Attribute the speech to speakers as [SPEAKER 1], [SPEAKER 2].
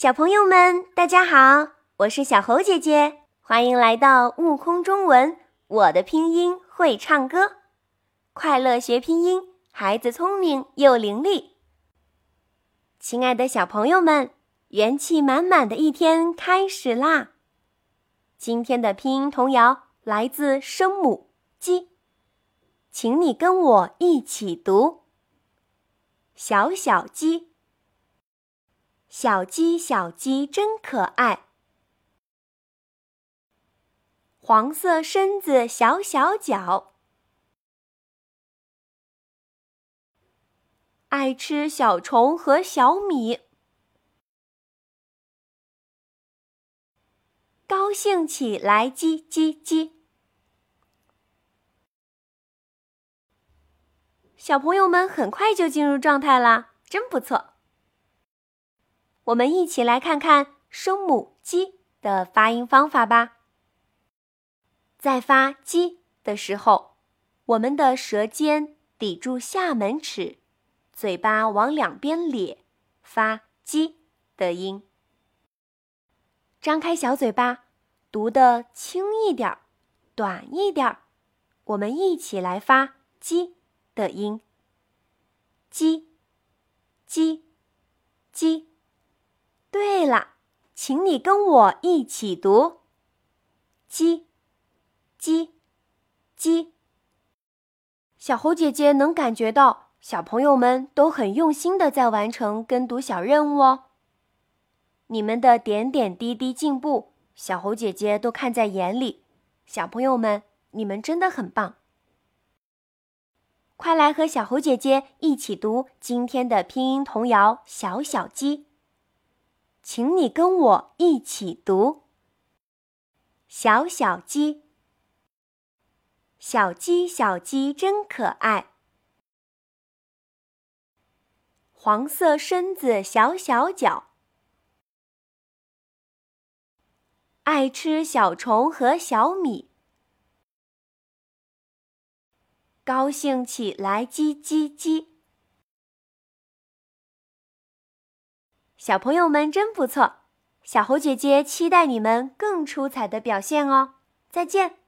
[SPEAKER 1] 小朋友们，大家好，我是小猴姐姐，欢迎来到悟空中文。我的拼音会唱歌，快乐学拼音，孩子聪明又伶俐。亲爱的小朋友们，元气满满的一天开始啦！今天的拼音童谣来自声母“鸡”，请你跟我一起读：小小鸡。小鸡，小鸡真可爱。黄色身子，小小脚，爱吃小虫和小米。高兴起来，叽叽叽。小朋友们很快就进入状态啦，真不错。我们一起来看看声母“鸡”的发音方法吧。在发“鸡”的时候，我们的舌尖抵住下门齿，嘴巴往两边咧，发“鸡”的音。张开小嘴巴，读的轻一点儿，短一点儿。我们一起来发“鸡”的音。鸡，鸡，鸡。对了，请你跟我一起读：鸡，鸡，鸡。小猴姐姐能感觉到小朋友们都很用心的在完成跟读小任务哦。你们的点点滴滴进步，小猴姐姐都看在眼里。小朋友们，你们真的很棒！快来和小猴姐姐一起读今天的拼音童谣《小小鸡》。请你跟我一起读：小小鸡，小鸡小鸡真可爱。黄色身子，小小脚，爱吃小虫和小米。高兴起来，叽叽叽。小朋友们真不错，小猴姐姐期待你们更出彩的表现哦！再见。